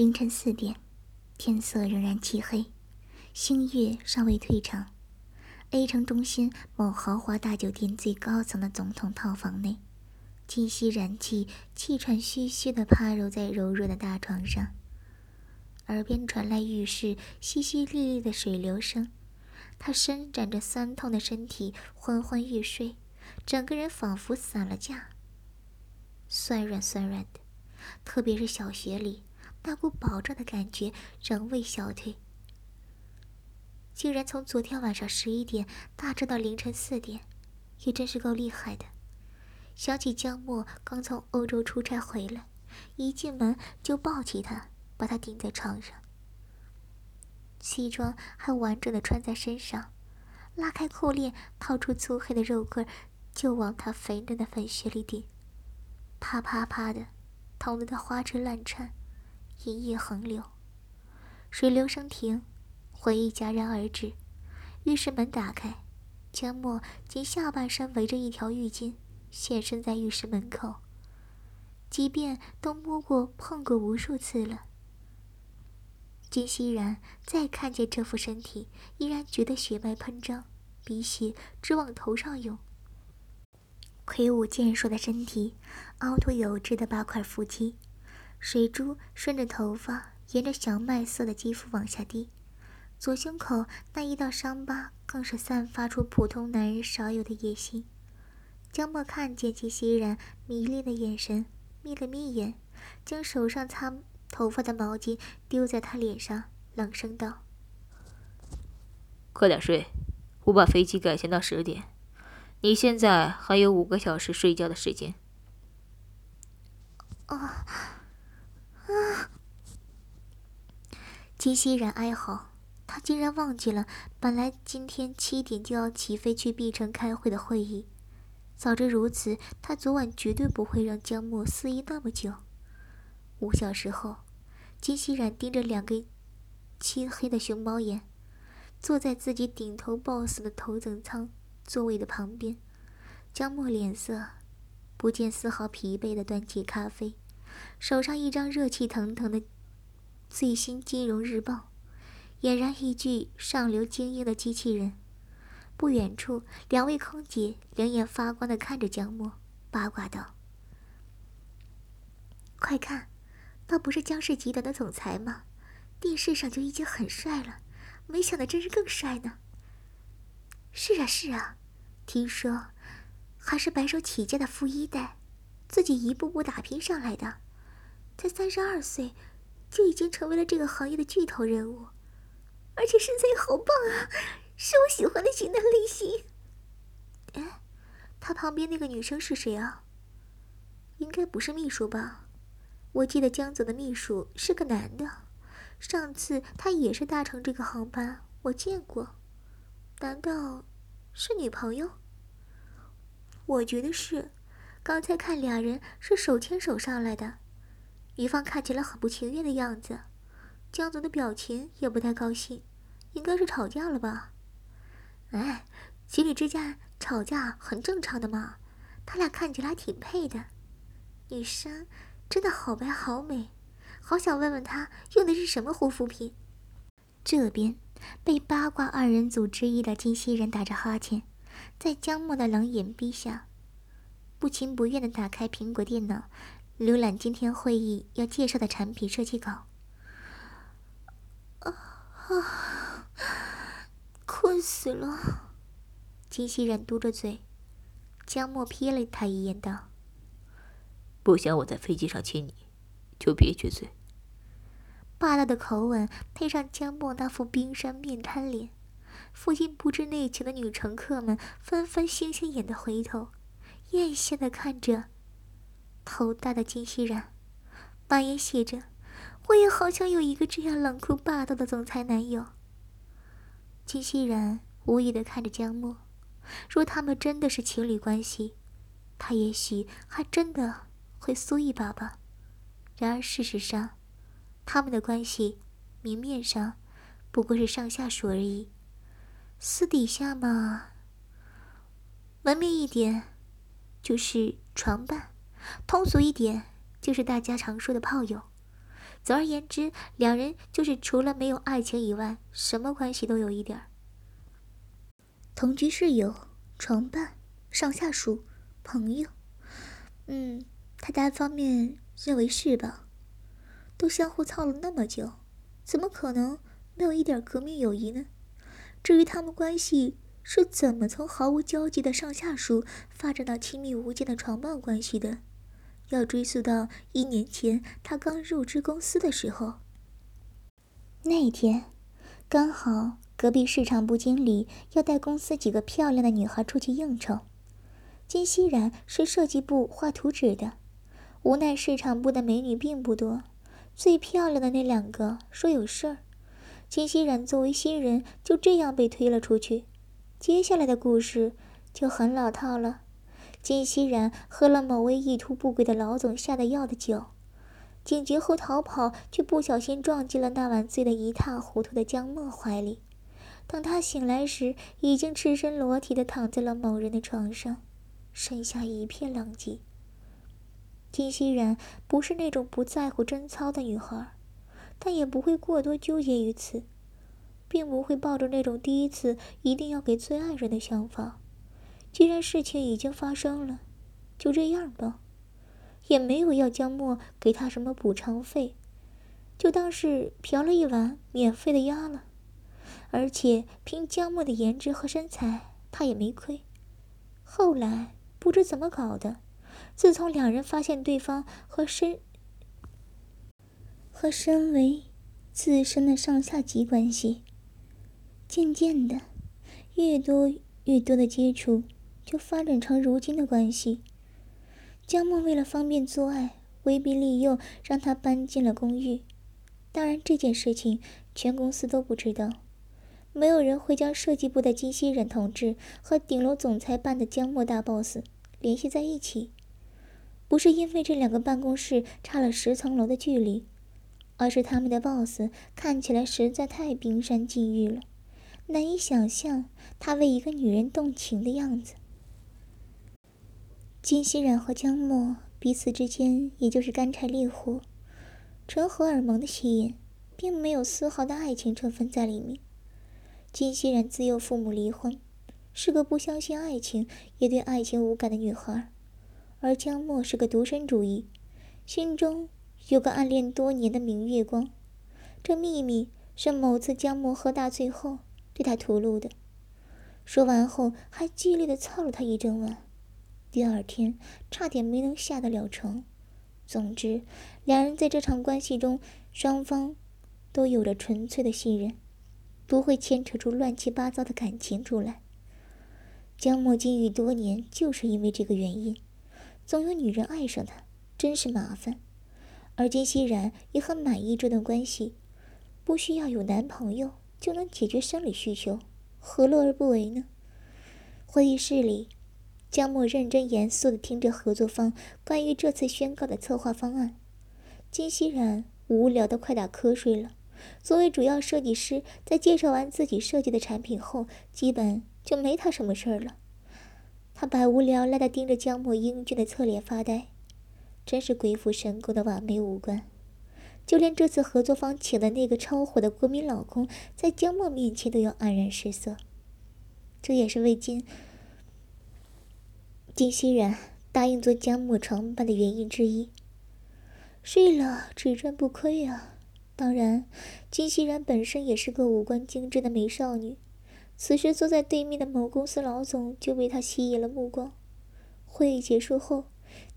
凌晨四点，天色仍然漆黑，星月尚未退场。A 城中心某豪华大酒店最高层的总统套房内，金熙然气气喘吁吁地趴揉在柔弱的大床上，耳边传来浴室淅淅沥沥的水流声。他伸展着酸痛的身体，昏昏欲睡，整个人仿佛散了架，酸软酸软的，特别是小穴里那股饱胀的感觉仍未消退，竟然从昨天晚上十一点大涨到凌晨四点，也真是够厉害的。想起江墨刚从欧洲出差回来，一进门就抱起他，把他顶在床上。西装还完整的穿在身上，拉开裤链，掏出粗黑的肉棍，就往他肥嫩的粉穴里顶，啪啪啪的，疼得他花枝乱颤，银液横流。水流声停，回忆戛然而止。浴室门打开，江墨仅下半身围着一条浴巾，现身在浴室门口。即便都摸过碰过无数次了。金熙然再看见这副身体，依然觉得血脉喷张，鼻血直往头上涌。魁梧健硕的身体，凹凸有致的八块腹肌，水珠顺着头发，沿着小麦色的肌肤往下滴。左胸口那一道伤疤，更是散发出普通男人少有的野心。江墨看见其熙然迷恋的眼神，眯了眯眼，将手上擦。头发的毛巾丢在他脸上，冷声道：“快点睡，我把飞机改签到十点，你现在还有五个小时睡觉的时间。”啊啊！金熙然哀嚎，他竟然忘记了，本来今天七点就要起飞去碧城开会的会议。早知如此，他昨晚绝对不会让江墨肆意那么久。五小时后，金熙然盯着两个漆黑的熊猫眼，坐在自己顶头 BOSS 的头等舱座位的旁边。江墨脸色不见丝毫疲惫的端起咖啡，手上一张热气腾腾的最新金融日报，俨然一具上流精英的机器人。不远处，两位空姐两眼发光的看着江默，八卦道：“快看！”那不是江氏集团的总裁吗？电视上就已经很帅了，没想到真是更帅呢。是啊是啊，听说还是白手起家的富一代，自己一步步打拼上来的，才三十二岁就已经成为了这个行业的巨头人物，而且身材也好棒啊，是我喜欢的型男类型。哎，他旁边那个女生是谁啊？应该不是秘书吧？我记得江总的秘书是个男的，上次他也是搭乘这个航班，我见过。难道是女朋友？我觉得是，刚才看俩人是手牵手上来的，女方看起来很不情愿的样子，江总的表情也不太高兴，应该是吵架了吧？哎，情侣之间吵架很正常的嘛，他俩看起来挺配的，女生。真的好白好美，好想问问他用的是什么护肤品。这边被八卦二人组之一的金熙人打着哈欠，在江默的冷眼逼下，不情不愿的打开苹果电脑，浏览今天会议要介绍的产品设计稿。啊啊！困死了！金熙然嘟着嘴，江墨瞥了他一眼，道。不想我在飞机上亲你，就别撅嘴。霸道的口吻配上江墨那副冰山面瘫脸，附近不知内情的女乘客们纷纷星星眼的回头，艳羡的看着头大的金熙然，满眼写着：“我也好想有一个这样冷酷霸道的总裁男友。”金熙然无语的看着江墨，若他们真的是情侣关系，他也许还真的。会酥一把吧，然而事实上，他们的关系明面上不过是上下属而已，私底下嘛，文明一点就是床伴，通俗一点就是大家常说的炮友。总而言之，两人就是除了没有爱情以外，什么关系都有一点儿同居室友、床伴、上下属、朋友。嗯，他单方面认为是吧？都相互操了那么久，怎么可能没有一点革命友谊呢？至于他们关系是怎么从毫无交集的上下属发展到亲密无间的床伴关系的？要追溯到一年前，他刚入职公司的时候。那天，刚好隔壁市场部经理要带公司几个漂亮的女孩出去应酬。金熙然是设计部画图纸的，无奈市场部的美女并不多，最漂亮的那两个说有事儿。金熙然作为新人，就这样被推了出去。接下来的故事就很老套了。金熙然喝了某位意图不轨的老总下的药的酒，警觉后逃跑，却不小心撞进了那晚醉得一塌糊涂的江墨怀里。等他醒来时，已经赤身裸体的躺在了某人的床上，身下一片狼藉。金熙然不是那种不在乎贞操的女孩，但也不会过多纠结于此，并不会抱着那种第一次一定要给最爱人的想法。既然事情已经发生了，就这样吧，也没有要江墨给他什么补偿费，就当是嫖了一晚免费的鸭了。而且凭江墨的颜值和身材，他也没亏。后来不知怎么搞的，自从两人发现对方和身和身为自身的上下级关系，渐渐的，越多越多的接触。就发展成如今的关系。江墨为了方便做爱，威逼利诱让他搬进了公寓。当然，这件事情全公司都不知道，没有人会将设计部的金熙忍同志和顶楼总裁办的江墨大 boss 联系在一起。不是因为这两个办公室差了十层楼的距离，而是他们的 boss 看起来实在太冰山禁欲了，难以想象他为一个女人动情的样子。金熙然和江墨彼此之间，也就是干柴烈火、纯荷尔蒙的吸引，并没有丝毫的爱情成分在里面。金熙然自幼父母离婚，是个不相信爱情，也对爱情无感的女孩；而江墨是个独身主义，心中有个暗恋多年的明月光。这秘密是某次江墨喝大醉后对他吐露的，说完后还激烈的操了他一整晚。第二天差点没能下得了床。总之，两人在这场关系中，双方都有着纯粹的信任，不会牵扯出乱七八糟的感情出来。江墨禁欲多年，就是因为这个原因，总有女人爱上他，真是麻烦。而金熙然也很满意这段关系，不需要有男朋友就能解决生理需求，何乐而不为呢？会议室里。江墨认真严肃地听着合作方关于这次宣告的策划方案，金熙然无聊得快打瞌睡了。作为主要设计师，在介绍完自己设计的产品后，基本就没他什么事儿了。他百无聊赖地盯着江墨英俊的侧脸发呆，真是鬼斧神工的完美五官。就连这次合作方请的那个超火的国民老公，在江墨面前都要黯然失色。这也是为金。金熙然答应做江墨床伴的原因之一。睡了只赚不亏啊！当然，金熙然本身也是个五官精致的美少女。此时坐在对面的某公司老总就被她吸引了目光。会议结束后，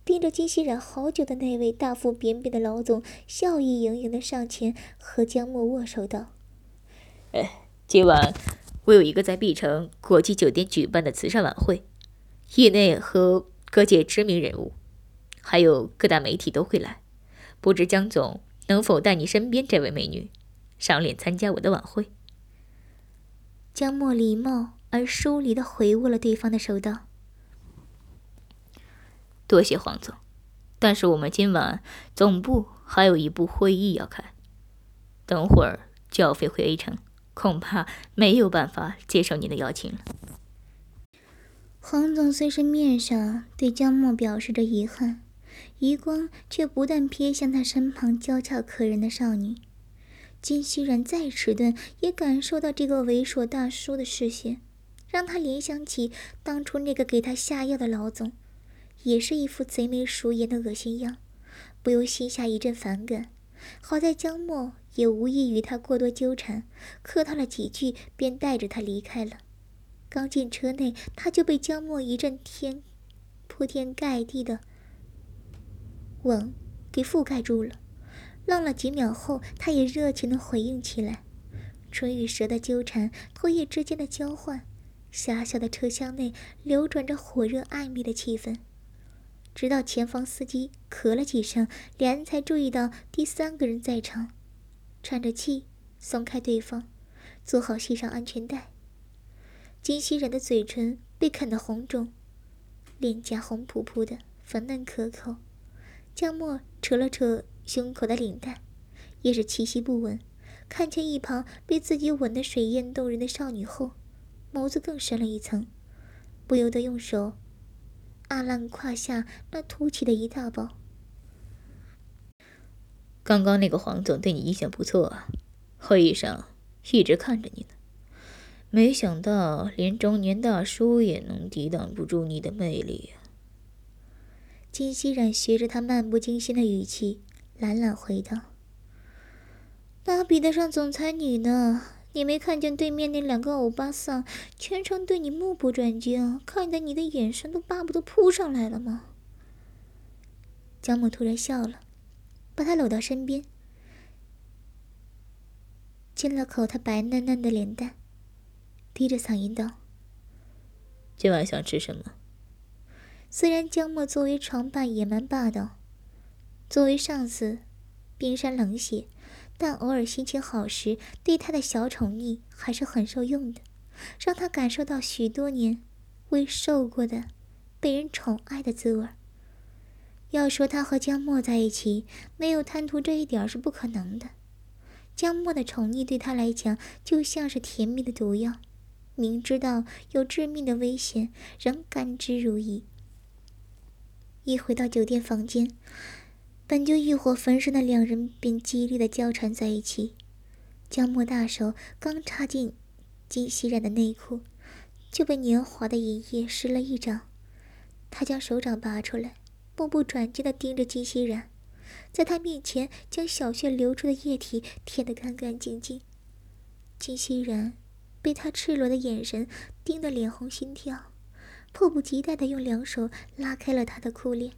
盯着金熙然好久的那位大腹便便的老总，笑意盈盈的上前和江墨握手道：“哎，今晚我有一个在碧城国际酒店举办的慈善晚会。”业内和各界知名人物，还有各大媒体都会来，不知江总能否带你身边这位美女赏脸参加我的晚会？江墨礼貌而疏离的回握了对方的手，道：“多谢黄总，但是我们今晚总部还有一部会议要开，等会儿就要飞回 A 城，恐怕没有办法接受您的邀请了。”黄总虽是面上对江墨表示着遗憾，余光却不断瞥向他身旁娇俏可人的少女。金熙然再迟钝，也感受到这个猥琐大叔的视线，让他联想起当初那个给他下药的老总，也是一副贼眉鼠眼的恶心样，不由心下一阵反感。好在江墨也无意与他过多纠缠，客套了几句，便带着他离开了。刚进车内，他就被江墨一阵天铺天盖地的吻给覆盖住了。愣了几秒后，他也热情的回应起来，唇与舌的纠缠，唾液之间的交换，狭小的车厢内流转着火热暧昧的气氛。直到前方司机咳了几声，两人才注意到第三个人在场，喘着气松开对方，做好系上安全带。金熙然的嘴唇被啃得红肿，脸颊红扑扑的，粉嫩可口。江墨扯了扯。胸口的领带，也是气息不稳。看见一旁被自己吻得水艳动人的少女后，眸子更深了一层，不由得用手阿浪胯下那凸起的一大包。刚刚那个黄总对你印象不错啊，会议上一直看着你呢。没想到连中年大叔也能抵挡不住你的魅力呀。金熙然学着他漫不经心的语气。懒懒回道：“哪比得上总裁女呢？你没看见对面那两个欧巴桑全程对你目不转睛，看得你的眼神都巴不得扑上来了吗？”江母突然笑了，把他搂到身边，亲了口他白嫩嫩的脸蛋，低着嗓音道：“今晚想吃什么？”虽然江墨作为床伴也蛮霸道。作为上司，冰山冷血，但偶尔心情好时，对他的小宠溺还是很受用的，让他感受到许多年未受过的被人宠爱的滋味。要说他和江墨在一起没有贪图这一点是不可能的。江墨的宠溺对他来讲就像是甜蜜的毒药，明知道有致命的危险，仍甘之如饴。一回到酒店房间。本就欲火焚身的两人便激烈的交缠在一起。江默大手刚插进金熙然的内裤，就被年华的银液湿了一掌。他将手掌拔出来，目不转睛地盯着金熙然，在他面前将小穴流出的液体舔得干干净净。金熙然被他赤裸的眼神盯得脸红心跳，迫不及待的用两手拉开了他的裤链。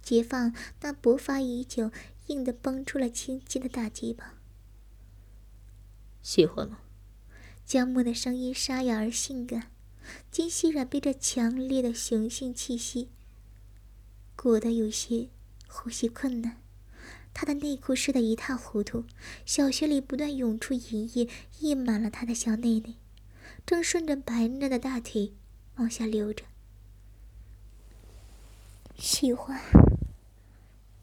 解放那勃发已久、硬的绷出了青筋的大鸡巴。喜欢吗？江木的声音沙哑而性感。金熙然被这强烈的雄性气息裹得有些呼吸困难，他的内裤湿得一塌糊涂，小穴里不断涌出银液，溢满了他的小内内，正顺着白嫩的大腿往下流着。喜欢。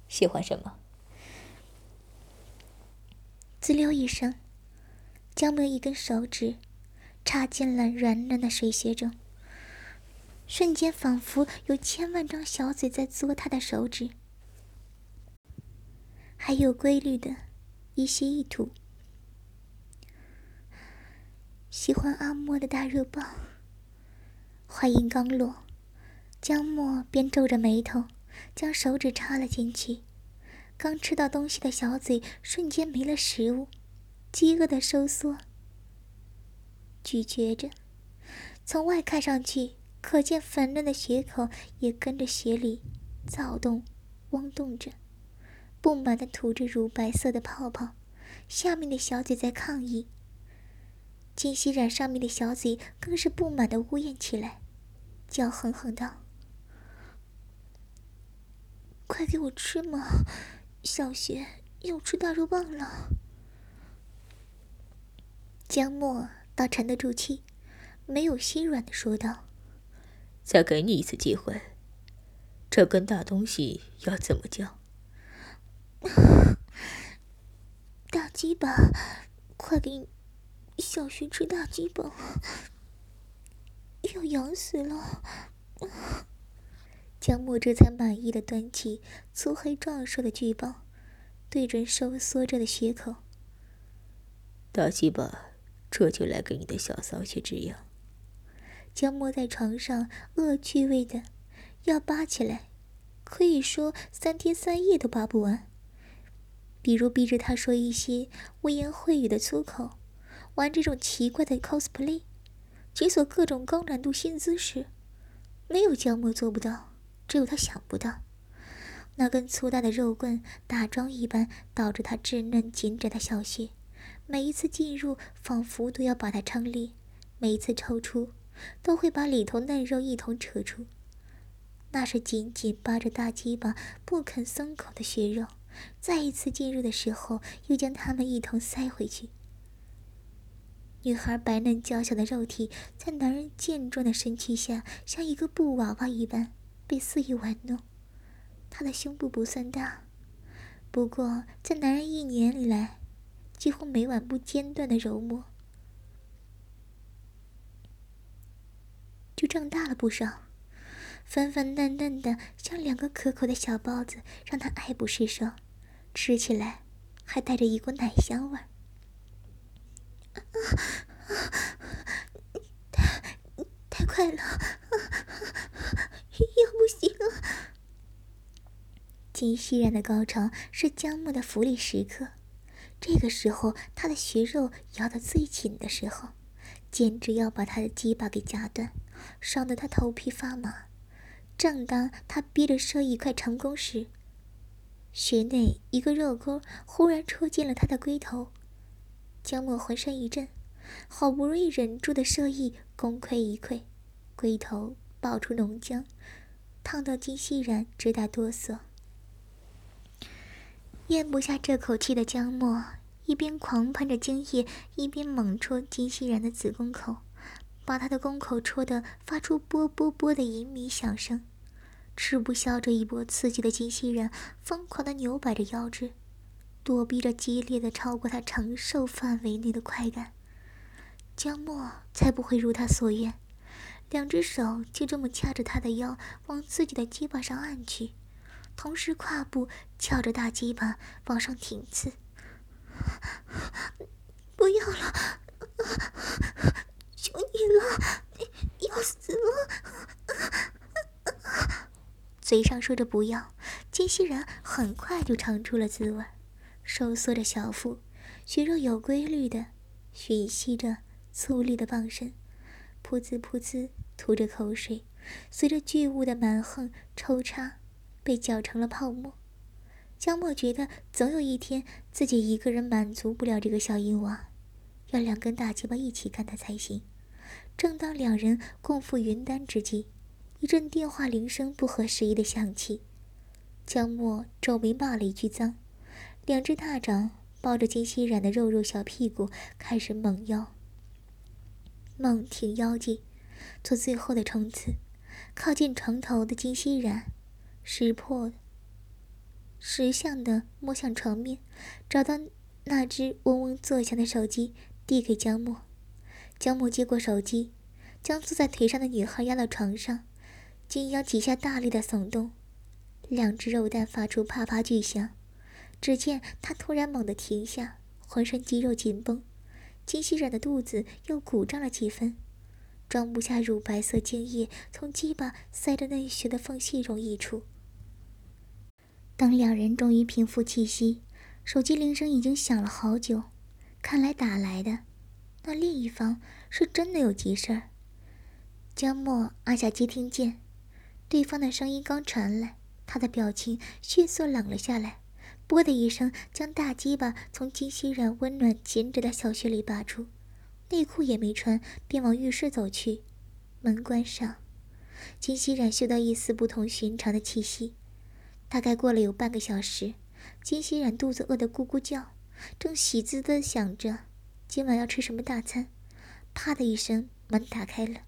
喜欢什么？滋溜一声，江木一根手指插进了软嫩的水穴中，瞬间仿佛有千万张小嘴在嘬他的手指，还有规律的一些意图。喜欢阿莫的大热棒。话音刚落，江墨便皱着眉头。将手指插了进去，刚吃到东西的小嘴瞬间没了食物，饥饿的收缩，咀嚼着。从外看上去，可见粉嫩的血口也跟着血里躁动、汪动着，不满的吐着乳白色的泡泡。下面的小嘴在抗议，金熙染上面的小嘴更是不满的呜咽起来，叫哼哼道。快给我吃嘛！小雪要吃大肉棒了。江墨倒沉得住气，没有心软的说道：“再给你一次机会，这根大东西要怎么叫？” 大鸡巴，快给小雪吃大鸡巴！要痒死了！江墨这才满意的端起粗黑壮硕的巨棒，对准收缩着的血口。大鸡巴，这就来给你的小骚些止痒。江墨在床上恶趣味的要扒起来，可以说三天三夜都扒不完。比如逼着他说一些污言秽语的粗口，玩这种奇怪的 cosplay，解锁各种高难度新姿势，没有江墨做不到，只有他想不到。那根粗大的肉棍打桩一般倒着他稚嫩紧窄的小穴，每一次进入仿佛都要把它撑裂，每一次抽出都会把里头嫩肉一同扯出。那是紧紧扒着大鸡巴不肯松口的血肉。再一次进入的时候，又将它们一同塞回去。女孩白嫩娇小的肉体，在男人健壮的身躯下，像一个布娃娃一般被肆意玩弄。她的胸部不算大，不过在男人一年里来，几乎每晚不间断的揉摸，就胀大了不少，粉粉嫩嫩的，像两个可口的小包子，让他爱不释手。吃起来还带着一股奶香味儿，太太快了，要不行了。金熙然的高潮是江木的福利时刻，这个时候他的血肉摇得最紧的时候，简直要把他的鸡巴给夹断，爽得他头皮发麻。正当他逼着射意快成功时，穴内一个肉钩忽然戳进了他的龟头，江墨浑身一震，好不容易忍住的射意功亏一篑，龟头爆出浓浆，烫到金熙然直打哆嗦。咽不下这口气的江墨一边狂喷着精液，一边猛戳金熙然的子宫口，把他的宫口戳得发出啵啵啵的淫靡响声。吃不消这一波刺激的机器人疯狂的扭摆着腰肢，躲避着激烈的超过他承受范围内的快感。江墨才不会如他所愿，两只手就这么掐着他的腰往自己的鸡巴上按去，同时胯部翘着大鸡巴往上挺刺。不要了，求你了，要死了！嘴上说着不要，金熙然很快就尝出了滋味，收缩着小腹，血肉有规律的吮吸着粗粝的棒身，噗呲噗呲吐着口水，随着巨物的蛮横抽插，被搅成了泡沫。江墨觉得总有一天自己一个人满足不了这个小淫娃，要两根大鸡巴一起干他才行。正当两人共赴云丹之际。一阵电话铃声不合时宜的响起，江墨皱眉骂了一句脏，两只大掌抱着金熙然的肉肉小屁股，开始猛腰、猛挺腰际，做最后的冲刺。靠近床头的金熙然，识破、识相的摸向床面，找到那只嗡嗡作响的手机，递给江墨。江墨接过手机，将坐在腿上的女孩压到床上。金腰几下大力的耸动，两只肉蛋发出啪啪巨响。只见他突然猛地停下，浑身肌肉紧绷，金熙然的肚子又鼓胀了几分，装不下乳白色精液从鸡巴塞着嫩穴的缝隙中溢出。当两人终于平复气息，手机铃声已经响了好久，看来打来的那另一方是真的有急事儿。江墨按下接听键。对方的声音刚传来，他的表情迅速冷了下来，啵的一声将大鸡巴从金熙然温暖紧窄的小穴里拔出，内裤也没穿，便往浴室走去。门关上，金熙然嗅到一丝不同寻常的气息。大概过了有半个小时，金熙然肚子饿得咕咕叫，正喜滋滋地想着今晚要吃什么大餐，啪的一声，门打开了。